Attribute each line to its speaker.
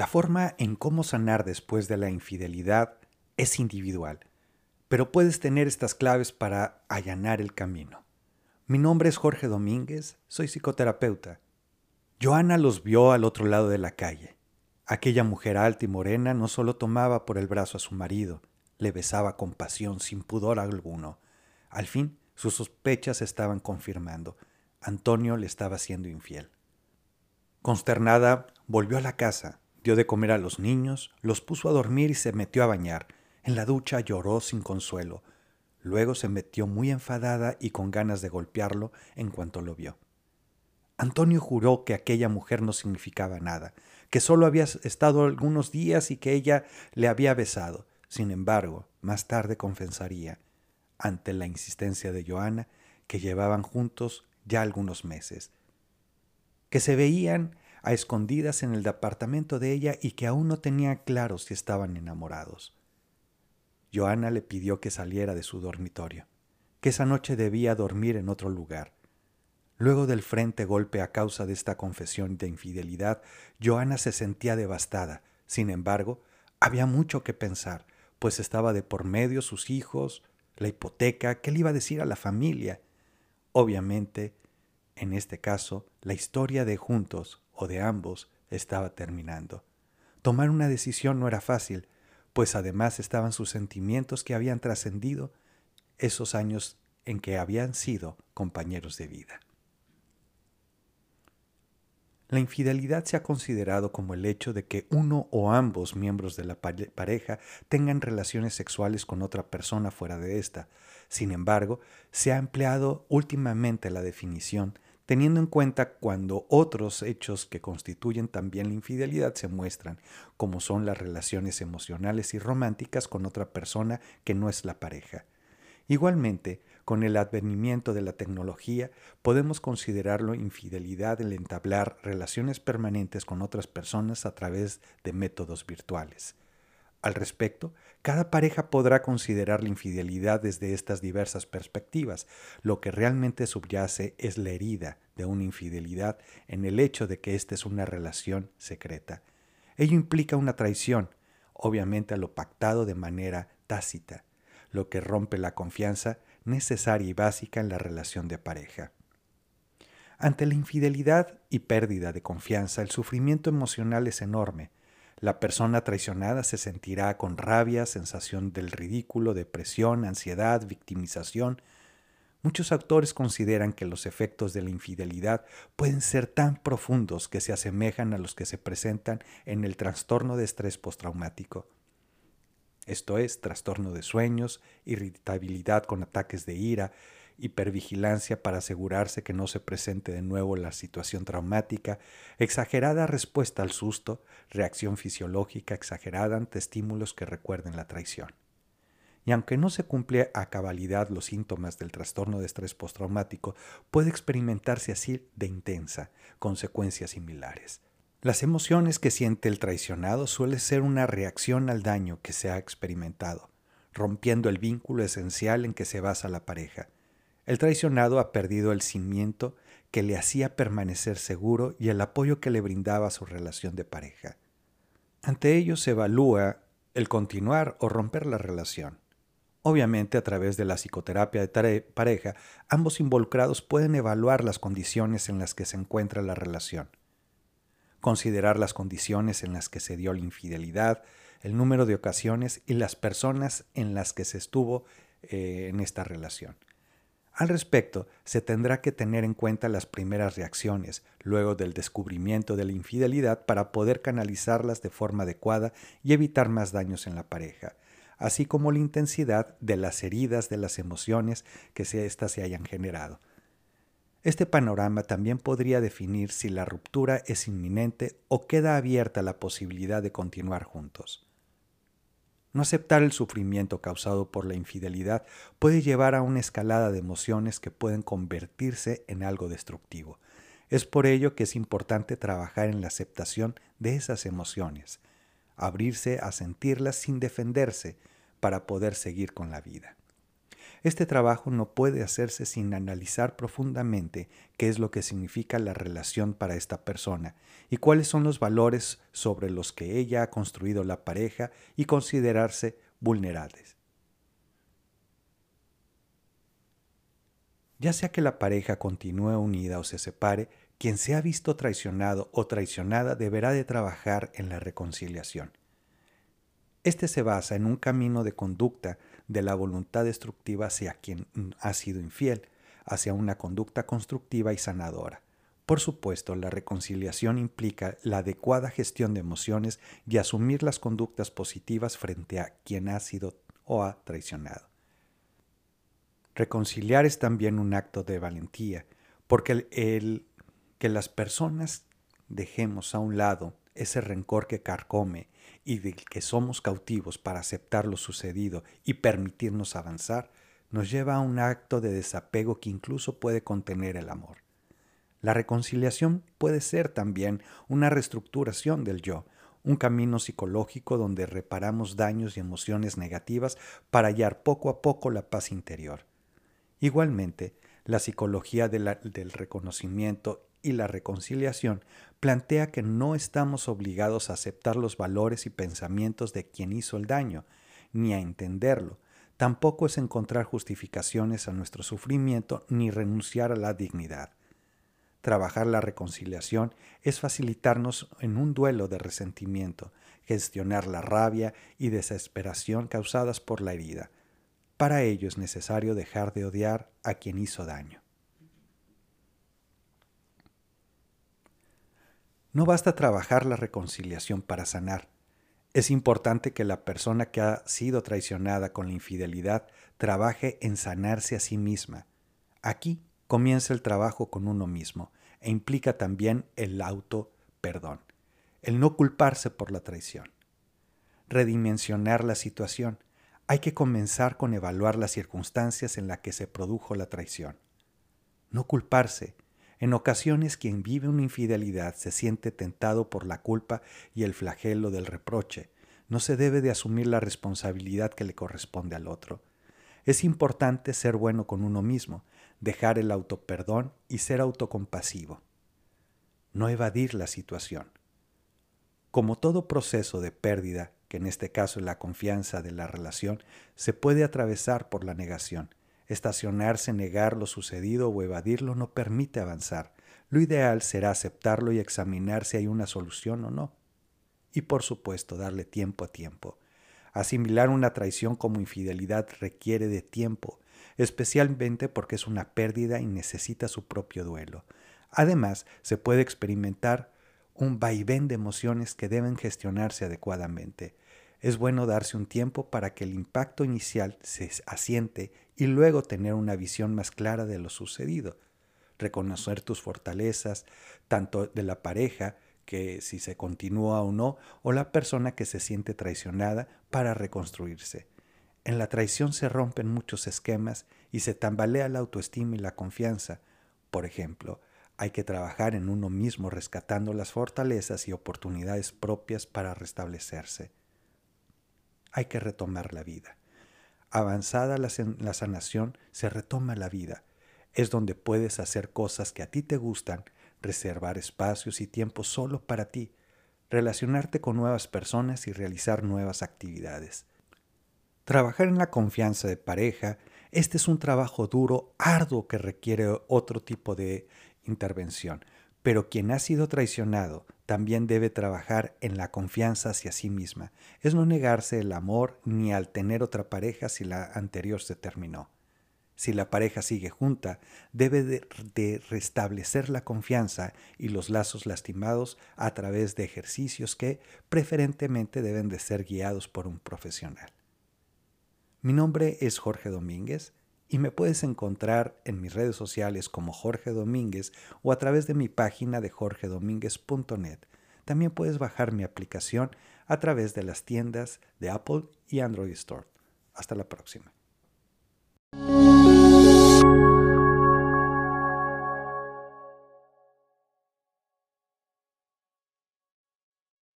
Speaker 1: La forma en cómo sanar después de la infidelidad es individual, pero puedes tener estas claves para allanar el camino. Mi nombre es Jorge Domínguez, soy psicoterapeuta. Joana los vio al otro lado de la calle. Aquella mujer alta y morena no solo tomaba por el brazo a su marido, le besaba con pasión sin pudor alguno. Al fin, sus sospechas estaban confirmando. Antonio le estaba siendo infiel. Consternada, volvió a la casa, dio de comer a los niños, los puso a dormir y se metió a bañar. En la ducha lloró sin consuelo. Luego se metió muy enfadada y con ganas de golpearlo en cuanto lo vio. Antonio juró que aquella mujer no significaba nada, que solo había estado algunos días y que ella le había besado. Sin embargo, más tarde confesaría, ante la insistencia de Joana, que llevaban juntos ya algunos meses, que se veían a escondidas en el departamento de ella y que aún no tenía claro si estaban enamorados. Joana le pidió que saliera de su dormitorio, que esa noche debía dormir en otro lugar. Luego del frente golpe a causa de esta confesión de infidelidad, Joana se sentía devastada. Sin embargo, había mucho que pensar, pues estaba de por medio sus hijos, la hipoteca, qué le iba a decir a la familia. Obviamente, en este caso, la historia de juntos o de ambos estaba terminando. Tomar una decisión no era fácil, pues además estaban sus sentimientos que habían trascendido esos años en que habían sido compañeros de vida. La infidelidad se ha considerado como el hecho de que uno o ambos miembros de la pareja tengan relaciones sexuales con otra persona fuera de esta. Sin embargo, se ha empleado últimamente la definición teniendo en cuenta cuando otros hechos que constituyen también la infidelidad se muestran, como son las relaciones emocionales y románticas con otra persona que no es la pareja. Igualmente, con el advenimiento de la tecnología, podemos considerarlo infidelidad el entablar relaciones permanentes con otras personas a través de métodos virtuales. Al respecto, cada pareja podrá considerar la infidelidad desde estas diversas perspectivas. Lo que realmente subyace es la herida de una infidelidad en el hecho de que esta es una relación secreta. Ello implica una traición, obviamente a lo pactado de manera tácita, lo que rompe la confianza necesaria y básica en la relación de pareja. Ante la infidelidad y pérdida de confianza, el sufrimiento emocional es enorme, la persona traicionada se sentirá con rabia, sensación del ridículo, depresión, ansiedad, victimización. Muchos autores consideran que los efectos de la infidelidad pueden ser tan profundos que se asemejan a los que se presentan en el trastorno de estrés postraumático. Esto es, trastorno de sueños, irritabilidad con ataques de ira, hipervigilancia para asegurarse que no se presente de nuevo la situación traumática, exagerada respuesta al susto, reacción fisiológica exagerada ante estímulos que recuerden la traición. Y aunque no se cumple a cabalidad los síntomas del trastorno de estrés postraumático, puede experimentarse así de intensa, consecuencias similares. Las emociones que siente el traicionado suele ser una reacción al daño que se ha experimentado, rompiendo el vínculo esencial en que se basa la pareja, el traicionado ha perdido el cimiento que le hacía permanecer seguro y el apoyo que le brindaba su relación de pareja. Ante ello se evalúa el continuar o romper la relación. Obviamente, a través de la psicoterapia de pareja, ambos involucrados pueden evaluar las condiciones en las que se encuentra la relación, considerar las condiciones en las que se dio la infidelidad, el número de ocasiones y las personas en las que se estuvo eh, en esta relación. Al respecto, se tendrá que tener en cuenta las primeras reacciones, luego del descubrimiento de la infidelidad, para poder canalizarlas de forma adecuada y evitar más daños en la pareja, así como la intensidad de las heridas de las emociones que éstas se hayan generado. Este panorama también podría definir si la ruptura es inminente o queda abierta la posibilidad de continuar juntos. No aceptar el sufrimiento causado por la infidelidad puede llevar a una escalada de emociones que pueden convertirse en algo destructivo. Es por ello que es importante trabajar en la aceptación de esas emociones, abrirse a sentirlas sin defenderse para poder seguir con la vida. Este trabajo no puede hacerse sin analizar profundamente qué es lo que significa la relación para esta persona y cuáles son los valores sobre los que ella ha construido la pareja y considerarse vulnerables. Ya sea que la pareja continúe unida o se separe, quien se ha visto traicionado o traicionada deberá de trabajar en la reconciliación. Este se basa en un camino de conducta de la voluntad destructiva hacia quien ha sido infiel, hacia una conducta constructiva y sanadora. Por supuesto, la reconciliación implica la adecuada gestión de emociones y asumir las conductas positivas frente a quien ha sido o ha traicionado. Reconciliar es también un acto de valentía, porque el, el que las personas dejemos a un lado ese rencor que carcome y del que somos cautivos para aceptar lo sucedido y permitirnos avanzar, nos lleva a un acto de desapego que incluso puede contener el amor. La reconciliación puede ser también una reestructuración del yo, un camino psicológico donde reparamos daños y emociones negativas para hallar poco a poco la paz interior. Igualmente, la psicología del reconocimiento y la reconciliación plantea que no estamos obligados a aceptar los valores y pensamientos de quien hizo el daño, ni a entenderlo. Tampoco es encontrar justificaciones a nuestro sufrimiento ni renunciar a la dignidad. Trabajar la reconciliación es facilitarnos en un duelo de resentimiento, gestionar la rabia y desesperación causadas por la herida. Para ello es necesario dejar de odiar a quien hizo daño. No basta trabajar la reconciliación para sanar. Es importante que la persona que ha sido traicionada con la infidelidad trabaje en sanarse a sí misma. Aquí comienza el trabajo con uno mismo e implica también el auto perdón, el no culparse por la traición. Redimensionar la situación. Hay que comenzar con evaluar las circunstancias en las que se produjo la traición. No culparse, en ocasiones quien vive una infidelidad se siente tentado por la culpa y el flagelo del reproche. No se debe de asumir la responsabilidad que le corresponde al otro. Es importante ser bueno con uno mismo, dejar el autoperdón y ser autocompasivo. No evadir la situación. Como todo proceso de pérdida, que en este caso es la confianza de la relación, se puede atravesar por la negación. Estacionarse, negar lo sucedido o evadirlo no permite avanzar. Lo ideal será aceptarlo y examinar si hay una solución o no. Y por supuesto, darle tiempo a tiempo. Asimilar una traición como infidelidad requiere de tiempo, especialmente porque es una pérdida y necesita su propio duelo. Además, se puede experimentar un vaivén de emociones que deben gestionarse adecuadamente es bueno darse un tiempo para que el impacto inicial se asiente y luego tener una visión más clara de lo sucedido. Reconocer tus fortalezas, tanto de la pareja, que si se continúa o no, o la persona que se siente traicionada para reconstruirse. En la traición se rompen muchos esquemas y se tambalea la autoestima y la confianza. Por ejemplo, hay que trabajar en uno mismo rescatando las fortalezas y oportunidades propias para restablecerse hay que retomar la vida. Avanzada la, sanación, se retoma la vida. Es donde puedes hacer cosas que a ti te gustan, reservar espacios y tiempo solo para ti, relacionarte con nuevas personas y realizar nuevas actividades. Trabajar en la confianza de pareja, este es un trabajo duro, arduo que requiere otro tipo de intervención, pero quien ha sido traicionado también debe trabajar en la confianza hacia sí misma. Es no negarse el amor ni al tener otra pareja si la anterior se terminó. Si la pareja sigue junta, debe de, restablecer la confianza y los lazos lastimados a través de ejercicios que preferentemente deben de ser guiados por un profesional. Mi nombre es Jorge Domínguez y me puedes encontrar en mis redes sociales como Jorge Domínguez o a través de mi página de jorgedomínguez.net. También puedes bajar mi aplicación a través de las tiendas de Apple y Android Store. Hasta la próxima.